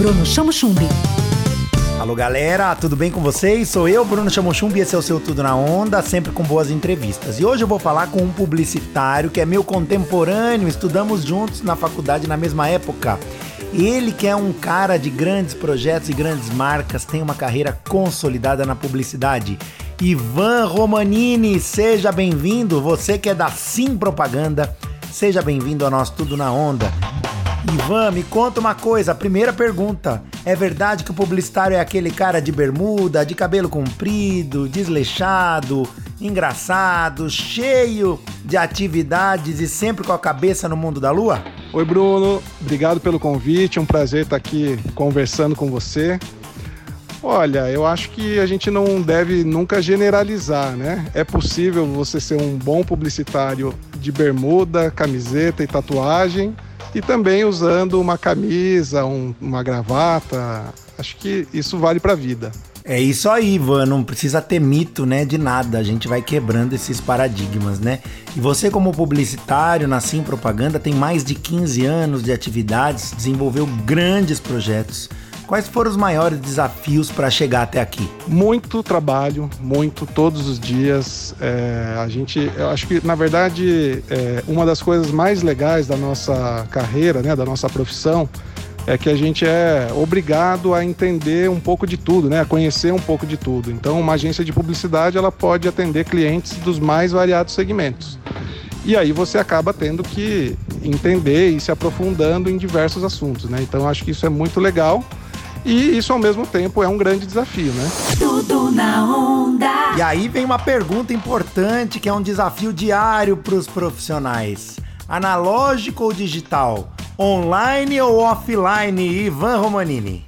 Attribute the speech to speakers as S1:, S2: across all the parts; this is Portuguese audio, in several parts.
S1: Bruno Chamo Chumbi.
S2: Alô galera, tudo bem com vocês? Sou eu, Bruno Chamochumbi, e esse é o seu Tudo na Onda, sempre com boas entrevistas. E hoje eu vou falar com um publicitário que é meu contemporâneo, estudamos juntos na faculdade na mesma época. Ele que é um cara de grandes projetos e grandes marcas, tem uma carreira consolidada na publicidade. Ivan Romanini, seja bem-vindo. Você que é da Sim Propaganda, seja bem-vindo ao nosso Tudo na Onda. Ivan, me conta uma coisa. Primeira pergunta: é verdade que o publicitário é aquele cara de bermuda, de cabelo comprido, desleixado, engraçado, cheio de atividades e sempre com a cabeça no mundo da lua?
S3: Oi, Bruno. Obrigado pelo convite. É um prazer estar aqui conversando com você. Olha, eu acho que a gente não deve nunca generalizar, né? É possível você ser um bom publicitário de bermuda, camiseta e tatuagem e também usando uma camisa, um, uma gravata. Acho que isso vale para a vida.
S2: É isso aí, Ivan. Não precisa ter mito, né, de nada. A gente vai quebrando esses paradigmas, né? E você, como publicitário na Sim Propaganda, tem mais de 15 anos de atividades, desenvolveu grandes projetos. Quais foram os maiores desafios para chegar até aqui?
S3: Muito trabalho, muito, todos os dias. É, a gente, eu acho que, na verdade, é, uma das coisas mais legais da nossa carreira, né, da nossa profissão, é que a gente é obrigado a entender um pouco de tudo, né? A conhecer um pouco de tudo. Então, uma agência de publicidade ela pode atender clientes dos mais variados segmentos. E aí você acaba tendo que entender e se aprofundando em diversos assuntos, né? Então, acho que isso é muito legal. E isso ao mesmo tempo é um grande desafio, né?
S1: Tudo na onda.
S2: E aí vem uma pergunta importante que é um desafio diário para os profissionais: analógico ou digital? Online ou offline, Ivan Romanini?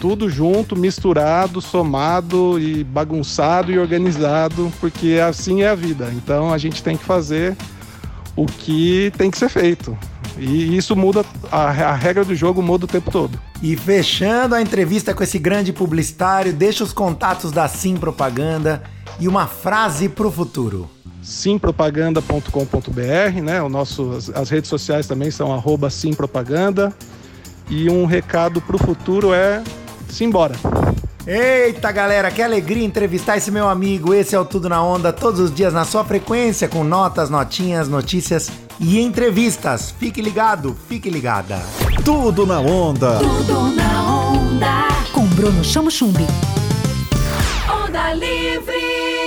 S3: Tudo junto, misturado, somado e bagunçado e organizado, porque assim é a vida. Então a gente tem que fazer o que tem que ser feito. E isso muda, a, a regra do jogo muda o tempo todo.
S2: E fechando a entrevista com esse grande publicitário, deixa os contatos da Sim Propaganda e uma frase para o futuro.
S3: simpropaganda.com.br, né? O nosso, as, as, redes sociais também são arroba simpropaganda. E um recado para o futuro é simbora.
S2: Eita galera, que alegria entrevistar esse meu amigo. Esse é o Tudo na Onda, todos os dias na sua frequência, com notas, notinhas, notícias e entrevistas. Fique ligado, fique ligada.
S4: Tudo na Onda.
S1: Tudo na onda. Com Bruno Chamo Chumbi. Onda Livre.